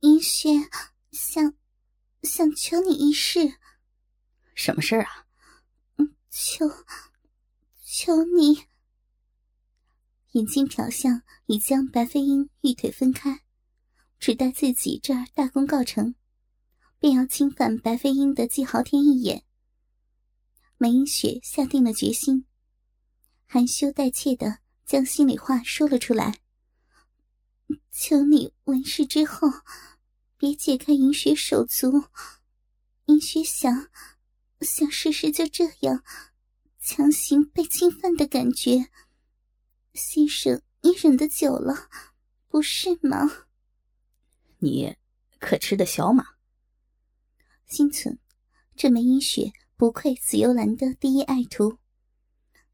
银雪想想求你一事。什么事儿啊？嗯，求求你。眼睛瞟向已将白飞鹰玉腿分开，只待自己这儿大功告成，便要侵犯白飞鹰的季豪天一眼。梅英雪下定了决心，含羞带怯的将心里话说了出来。求你完事之后，别解开银雪手足。银雪想，想试试就这样强行被侵犯的感觉。先生，你忍得久了，不是吗？你可吃得消吗？心存，这枚银雪不愧紫幽兰的第一爱徒，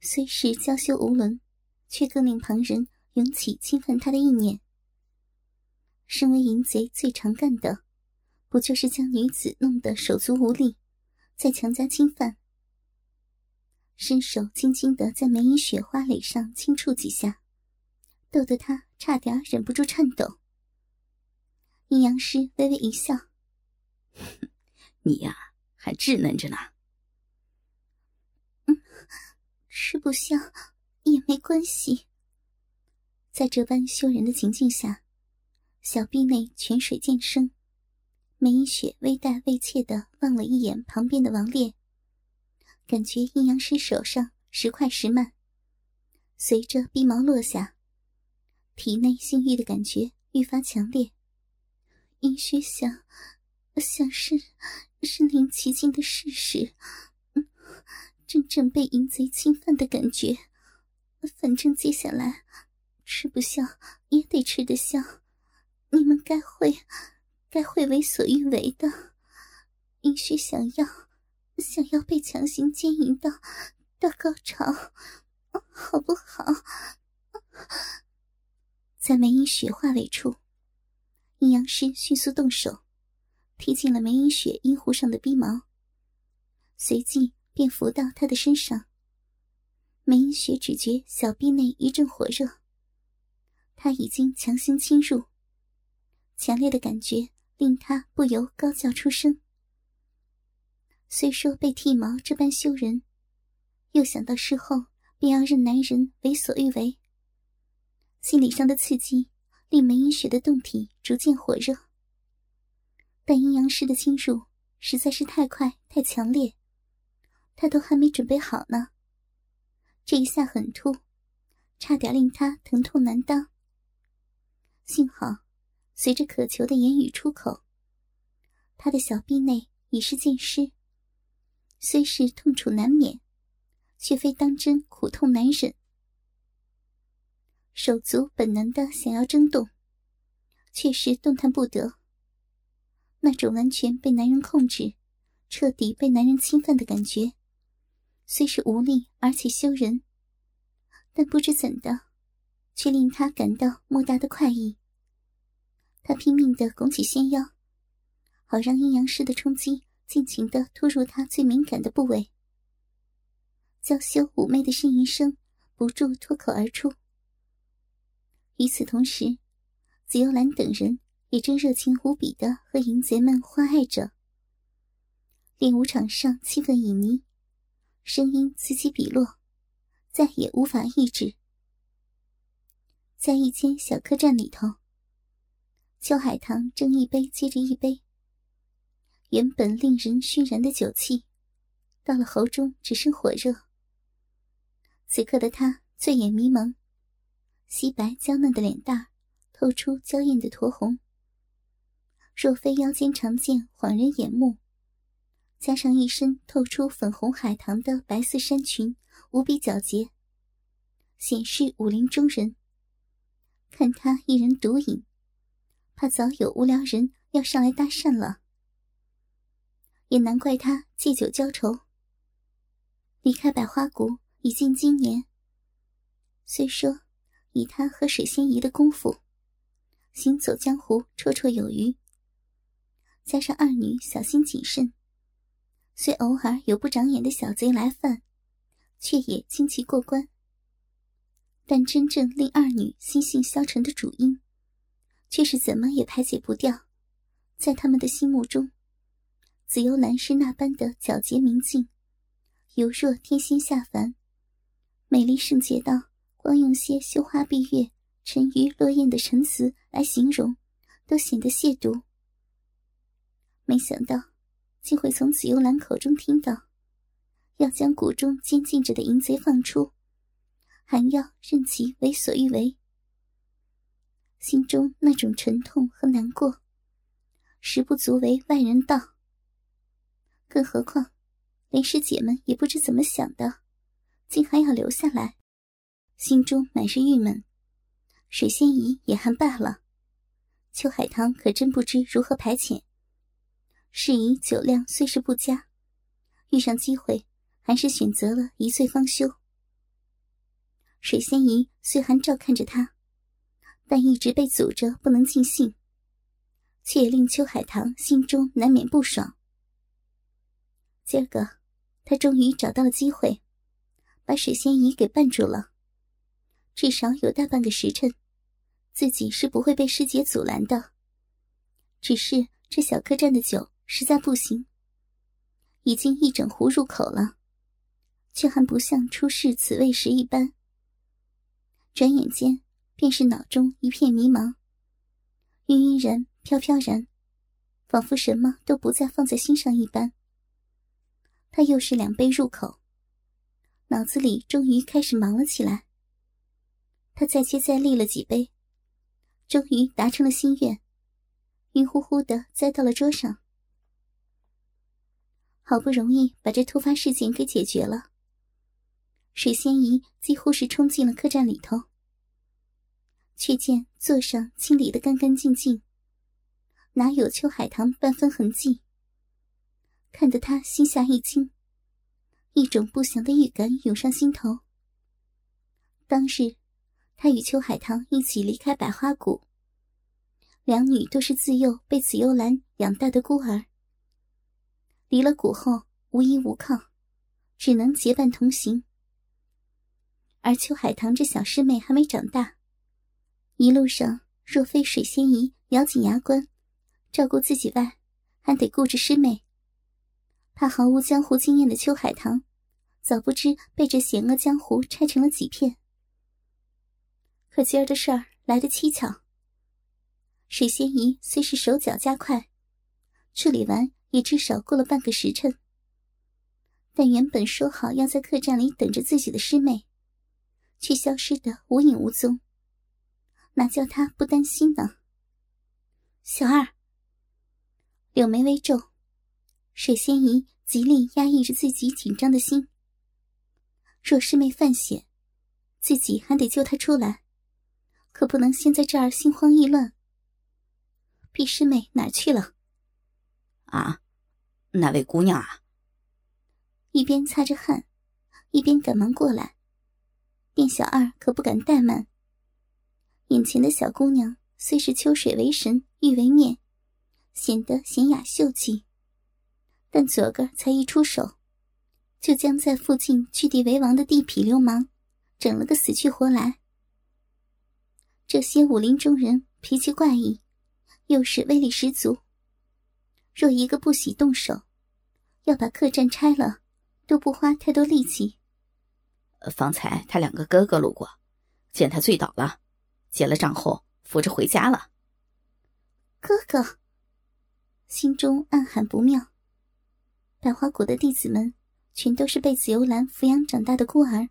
虽是娇羞无伦，却更令旁人涌起侵犯他的意念。身为淫贼，最常干的，不就是将女子弄得手足无力，再强加侵犯？伸手轻轻的在梅影雪花蕾上轻触几下，逗得她差点忍不住颤抖。阴阳师微微一笑：“你呀，还稚嫩着呢。”“嗯，吃不消也没关系。”在这般羞人的情境下。小臂内泉水渐生，梅雪微带畏怯的望了一眼旁边的王烈，感觉阴阳师手上时快时慢。随着鼻毛落下，体内性欲的感觉愈发强烈。阴雪想，想是身临其境的事实，真正被淫贼侵犯的感觉。反正接下来吃不消也得吃得消。你们该会，该会为所欲为的。允许想要，想要被强行奸淫到到高潮，好不好？在梅影雪话尾处，阴阳师迅速动手，踢进了梅影雪阴狐上的逼毛，随即便伏到她的身上。梅影雪只觉小臂内一阵火热，他已经强行侵入。强烈的感觉令他不由高叫出声。虽说被剃毛这般羞人，又想到事后便要任男人为所欲为，心理上的刺激令梅英雪的胴体逐渐火热。但阴阳师的侵入实在是太快太强烈，他都还没准备好呢。这一下狠突，差点令他疼痛难当。幸好。随着渴求的言语出口，他的小臂内已是尽湿。虽是痛楚难免，却非当真苦痛难忍。手足本能的想要挣动，却是动弹不得。那种完全被男人控制、彻底被男人侵犯的感觉，虽是无力而且羞人，但不知怎的，却令他感到莫大的快意。他拼命的拱起纤腰，好让阴阳师的冲击尽情的突入他最敏感的部位。娇羞妩媚的呻吟声不住脱口而出。与此同时，紫幽兰等人也正热情无比的和淫贼们欢爱着。练舞场上气氛旖旎，声音此起彼落，再也无法抑制。在一间小客栈里头。秋海棠正一杯接着一杯，原本令人熏然的酒气，到了喉中只剩火热。此刻的他醉眼迷蒙，皙白娇嫩的脸蛋透出娇艳的酡红。若非腰间长剑晃人眼目，加上一身透出粉红海棠的白色衫裙，无比皎洁，显示武林中人。看他一人独饮。怕早有无聊人要上来搭讪了，也难怪他借酒浇愁。离开百花谷已近今年，虽说以他和水仙姨的功夫，行走江湖绰绰有余。加上二女小心谨慎，虽偶尔有不长眼的小贼来犯，却也轻骑过关。但真正令二女心性消沉的主因。却是怎么也排解不掉，在他们的心目中，紫幽兰是那般的皎洁明净，犹若天仙下凡，美丽圣洁到光用些羞花闭月、沉鱼落雁的陈词来形容，都显得亵渎。没想到，竟会从紫幽兰口中听到，要将谷中监禁着的淫贼放出，还要任其为所欲为。心中那种沉痛和难过，实不足为外人道。更何况，连师姐们也不知怎么想的，竟还要留下来，心中满是郁闷。水仙姨也还罢了，秋海棠可真不知如何排遣。适宜酒量虽是不佳，遇上机会，还是选择了一醉方休。水仙姨虽还照看着他。但一直被阻着不能尽兴，却也令秋海棠心中难免不爽。今儿个，他终于找到了机会，把水仙姨给绊住了。至少有大半个时辰，自己是不会被师姐阻拦的。只是这小客栈的酒实在不行，已经一整壶入口了，却还不像出世此味时一般。转眼间。便是脑中一片迷茫，晕晕然、飘飘然，仿佛什么都不再放在心上一般。他又是两杯入口，脑子里终于开始忙了起来。他再接再厉了几杯，终于达成了心愿，晕乎乎的栽到了桌上。好不容易把这突发事件给解决了，水仙姨几乎是冲进了客栈里头。却见座上清理的干干净净，哪有秋海棠半分痕迹？看得他心下一惊，一种不祥的预感涌上心头。当日，他与秋海棠一起离开百花谷，两女都是自幼被紫幽兰养大的孤儿，离了谷后无依无靠，只能结伴同行。而秋海棠这小师妹还没长大。一路上，若非水仙姨咬紧牙关，照顾自己外，还得顾着师妹。怕毫无江湖经验的秋海棠，早不知被这险恶江湖拆成了几片。可今儿的事儿来得蹊跷。水仙姨虽是手脚加快，处理完也至少过了半个时辰，但原本说好要在客栈里等着自己的师妹，却消失得无影无踪。哪叫他不担心呢？小二，柳眉微皱，水仙姨极力压抑着自己紧张的心。若师妹犯险，自己还得救她出来，可不能先在这儿心慌意乱。毕师妹哪去了？啊，哪位姑娘啊！一边擦着汗，一边赶忙过来。店小二可不敢怠慢。眼前的小姑娘虽是秋水为神，玉为面，显得娴雅秀气，但昨个才一出手，就将在附近据地为王的地痞流氓整了个死去活来。这些武林中人脾气怪异，又是威力十足，若一个不喜动手，要把客栈拆了，都不花太多力气。方才他两个哥哥路过，见他醉倒了。结了账后，扶着回家了。哥哥心中暗喊不妙。百花谷的弟子们全都是被紫幽兰抚养长大的孤儿，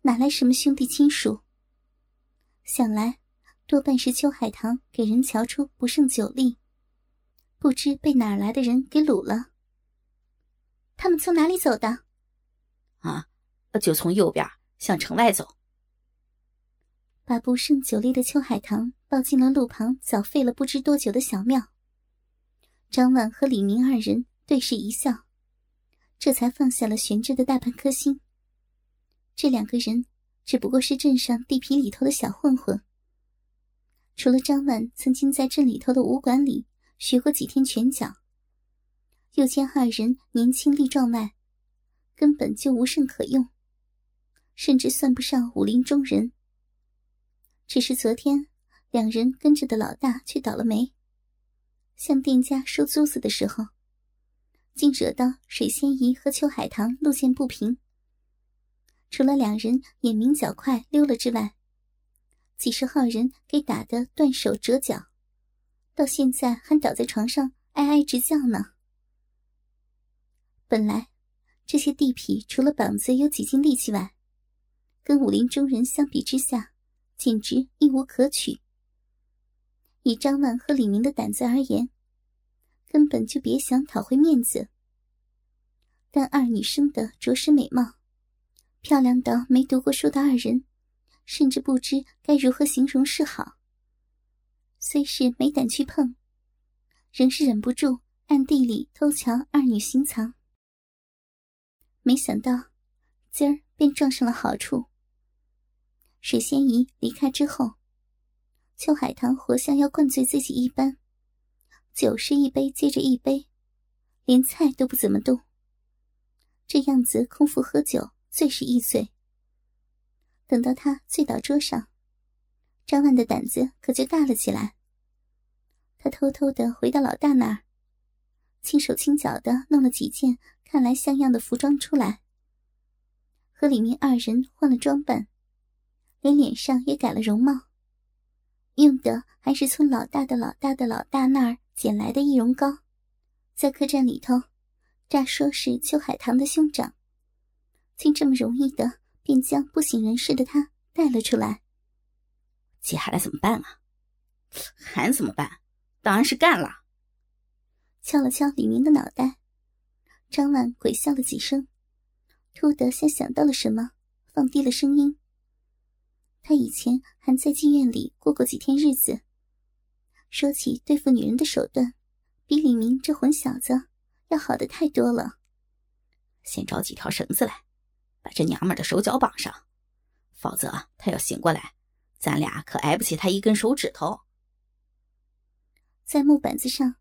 哪来什么兄弟亲属？想来多半是秋海棠给人瞧出不胜酒力，不知被哪来的人给掳了。他们从哪里走的？啊，就从右边向城外走。把不胜酒力的秋海棠抱进了路旁早废了不知多久的小庙。张婉和李明二人对视一笑，这才放下了悬着的大半颗心。这两个人只不过是镇上地痞里头的小混混。除了张婉曾经在镇里头的武馆里学过几天拳脚，又见二人年轻力壮外，根本就无甚可用，甚至算不上武林中人。只是昨天，两人跟着的老大却倒了霉。向店家收租子的时候，竟惹到水仙姨和邱海棠路见不平。除了两人眼明脚快溜了之外，几十号人给打得断手折脚，到现在还倒在床上哀哀直叫呢。本来，这些地痞除了膀子有几斤力气外，跟武林中人相比之下，简直一无可取。以张万和李明的胆子而言，根本就别想讨回面子。但二女生的着实美貌，漂亮到没读过书的二人，甚至不知该如何形容是好。虽是没胆去碰，仍是忍不住暗地里偷瞧二女行藏。没想到，今儿便撞上了好处。水仙姨离开之后。邱海棠活像要灌醉自己一般，酒是一杯接着一杯，连菜都不怎么动。这样子空腹喝酒，最是易醉。等到他醉倒桌上，张万的胆子可就大了起来。他偷偷的回到老大那儿，轻手轻脚的弄了几件看来像样的服装出来，和李明二人换了装扮，连脸上也改了容貌。用的还是村老大的老大的老大那儿捡来的易容膏，在客栈里头，乍说是邱海棠的兄长，竟这么容易的便将不省人事的他带了出来。接下来怎么办啊？还怎么办？当然是干了。敲了敲李明的脑袋，张万鬼笑了几声，突的像想到了什么，放低了声音。他以前还在妓院里过过几天日子。说起对付女人的手段，比李明这混小子要好的太多了。先找几条绳子来，把这娘们的手脚绑上，否则他要醒过来，咱俩可挨不起他一根手指头。在木板子上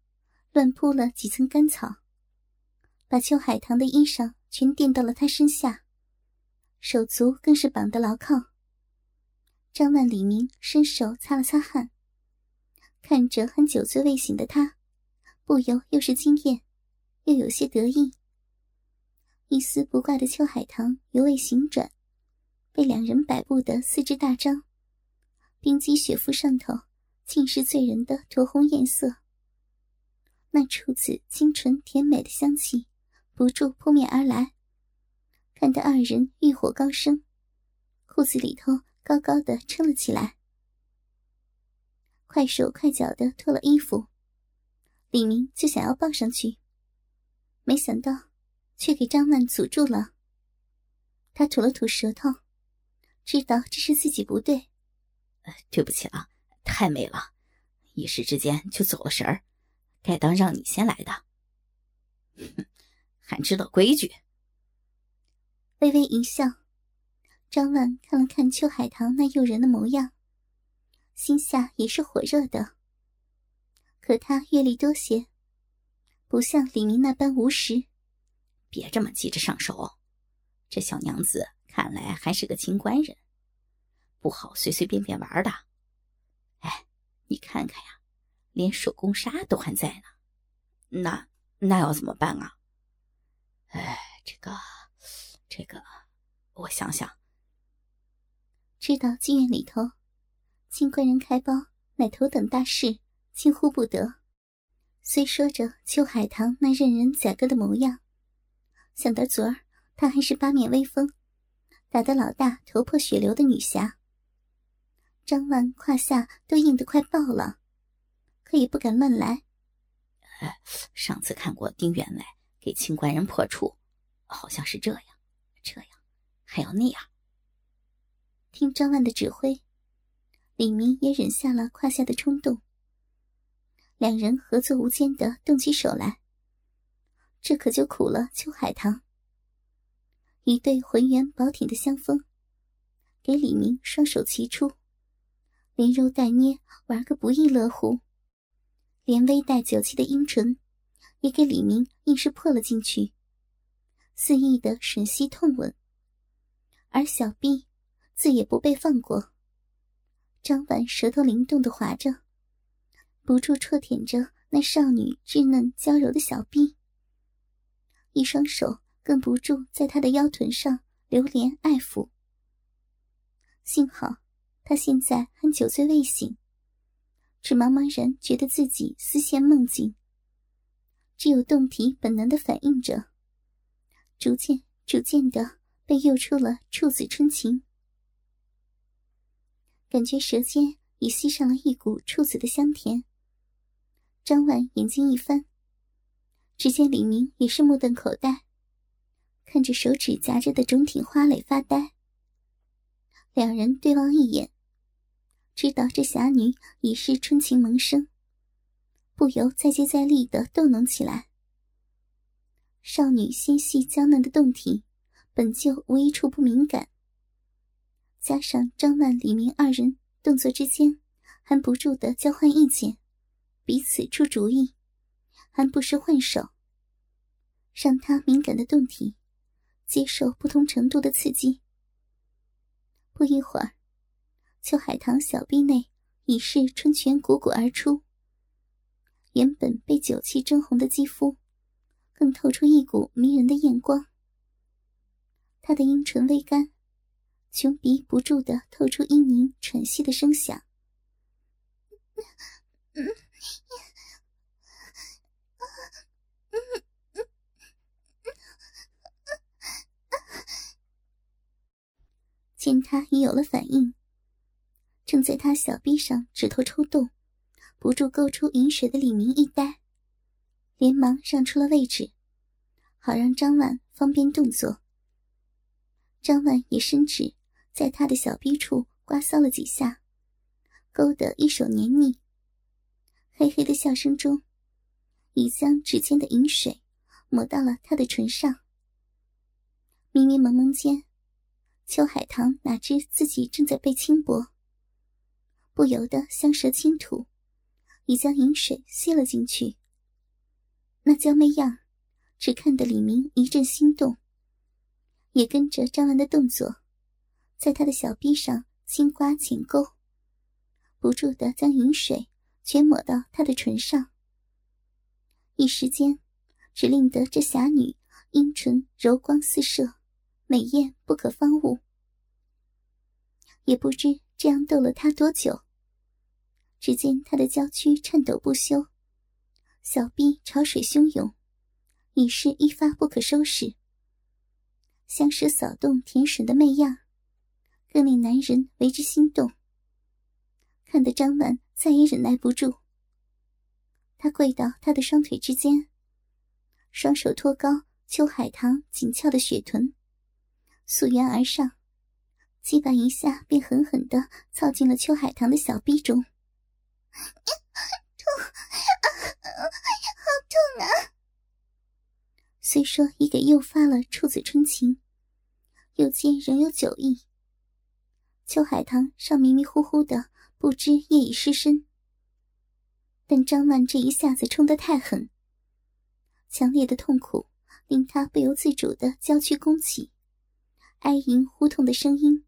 乱铺了几层干草，把邱海棠的衣裳全垫到了他身下，手足更是绑得牢靠。张万、李明伸手擦了擦汗，看着很酒醉未醒的他，不由又是惊艳，又有些得意。一丝不挂的邱海棠犹未醒转，被两人摆布的四肢大张，冰肌雪肤上头尽是醉人的酡红艳色。那处子清纯甜美的香气不住扑面而来，看得二人欲火高升，裤子里头。高高的撑了起来，快手快脚的脱了衣服，李明就想要抱上去，没想到却给张曼阻住了。他吐了吐舌头，知道这是自己不对，对不起了，太美了，一时之间就走了神儿，该当让你先来的，还知道规矩，微微一笑。张万看了看邱海棠那诱人的模样，心下也是火热的。可他阅历多些，不像李明那般无实。别这么急着上手，这小娘子看来还是个清官人，不好随随便便玩的。哎，你看看呀，连手工纱都还在呢，那那要怎么办啊？哎，这个，这个，我想想。知道妓院里头，清官人开包乃头等大事，近乎不得。虽说着秋海棠那任人宰割的模样，想到昨儿他还是八面威风，打得老大头破血流的女侠。张万胯下都硬得快爆了，可也不敢乱来。哎上次看过丁员外给清官人破处，好像是这样，这样，还有那样。听张万的指挥，李明也忍下了胯下的冲动。两人合作无间的动起手来，这可就苦了秋海棠。一对浑圆宝挺的香风，给李明双手齐出，连揉带捏玩个不亦乐乎。连微带酒气的阴唇，也给李明硬是破了进去，肆意的吮吸痛吻，而小臂。自也不被放过。张婉舌头灵动的划着，不住啜舔着那少女稚嫩娇柔的小臂，一双手更不住在她的腰臀上流连爱抚。幸好他现在还酒醉未醒，只茫茫然觉得自己思陷梦境，只有动体本能的反应着，逐渐逐渐的被诱出了处子春情，感觉舌尖已吸上了一股处子的香甜。张婉眼睛一翻，只见李明也是目瞪口呆，看着手指夹着的肿挺花蕾发呆。两人对望一眼，知道这侠女已是春情萌生，不由再接再厉的逗弄起来。少女纤细娇嫩的胴体，本就无一处不敏感，加上张万、李明二人动作之间还不住的交换意见。彼此出主意，还不时换手，让他敏感的动体接受不同程度的刺激。不一会儿，秋海棠小臂内已是春泉汩汩而出，原本被酒气蒸红的肌肤，更透出一股迷人的艳光。他的阴唇微干，穷鼻不住的透出嘤咛喘息的声响。见他已有了反应，正在他小臂上指头抽动，不住勾出饮水的李明一呆，连忙让出了位置，好让张万方便动作。张万也伸指在他的小臂处刮搔了几下，勾得一手黏腻。嘿嘿的笑声中，已将指尖的饮水抹到了他的唇上。迷迷蒙蒙间。秋海棠哪知自己正在被轻薄，不由得香舌轻吐，已将饮水吸了进去。那娇媚样，只看得李明一阵心动，也跟着张兰的动作，在他的小臂上轻刮浅勾，不住的将饮水全抹到他的唇上。一时间，只令得这侠女阴唇柔光四射。美艳不可方物，也不知这样逗了他多久。只见他的娇躯颤抖不休，小臂潮水汹涌，已是一发不可收拾。香舌扫动甜吮的媚样，更令男人为之心动。看得张婉再也忍耐不住，他跪到他的双腿之间，双手托高秋海棠紧翘的雪臀。溯源而上，鸡巴一下便狠狠的操进了秋海棠的小臂中。痛，好痛啊！虽说已给诱发了处子春情，又见仍有酒意，秋海棠尚迷迷糊糊的，不知夜已失身。但张曼这一下子冲得太狠，强烈的痛苦令他不由自主的娇躯弓起。哀吟呼痛的声音，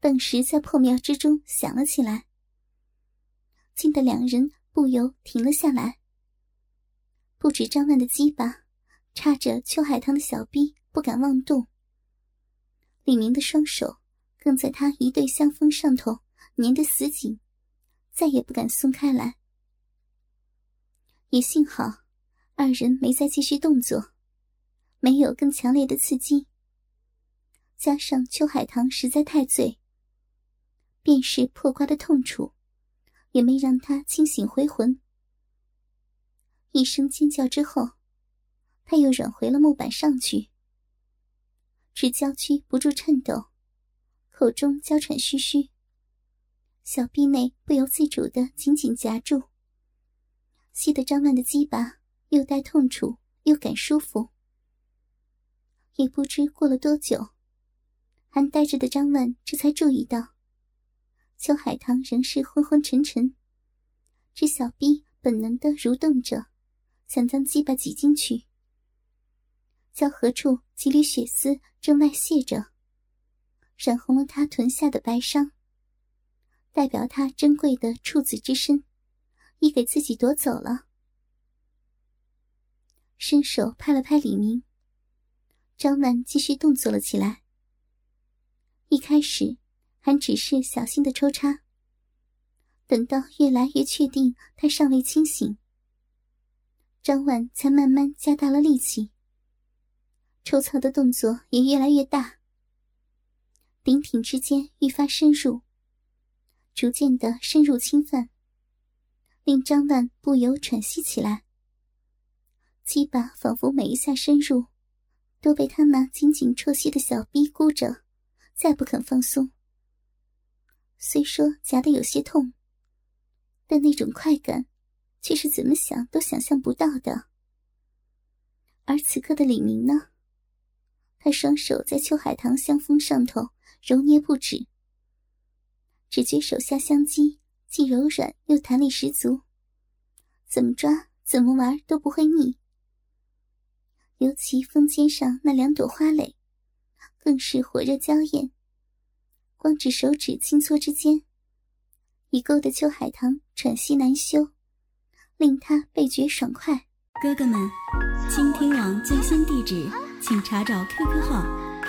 顿时在破庙之中响了起来，惊得两人不由停了下来。不止张曼的鸡巴插着秋海棠的小臂，不敢妄动。李明的双手更在他一对香风上头粘得死紧，再也不敢松开来。也幸好，二人没再继续动作，没有更强烈的刺激。加上秋海棠实在太醉，便是破瓜的痛楚，也没让他清醒回魂。一声尖叫之后，他又软回了木板上去，只娇躯不住颤抖，口中娇喘吁吁，小臂内不由自主的紧紧夹住，吸得张曼的鸡巴又带痛楚又感舒服。也不知过了多久。还呆着的张曼这才注意到，秋海棠仍是昏昏沉沉，这小臂本能的蠕动着，想将鸡巴挤进去。交合处几缕血丝正外泄着，染红了他臀下的白伤，代表他珍贵的处子之身，已给自己夺走了。伸手拍了拍李明，张万继续动作了起来。一开始还只是小心的抽插，等到越来越确定他尚未清醒，张万才慢慢加大了力气，抽操的动作也越来越大，顶挺之间愈发深入，逐渐的深入侵犯，令张万不由喘息起来。鸡巴仿佛每一下深入，都被他那紧紧戳吸的小臂箍着，再不肯放松。虽说夹得有些痛，但那种快感，却是怎么想都想象不到的。而此刻的李明呢？他双手在秋海棠香风上头揉捏不止，只觉手下香肌既柔软又弹力十足，怎么抓怎么玩都不会腻。尤其峰尖上那两朵花蕾，更是火热娇艳。光指手指轻搓之间，已勾得秋海棠喘息难休，令他倍觉爽快。哥哥们，倾听网最新地址，请查找 QQ 号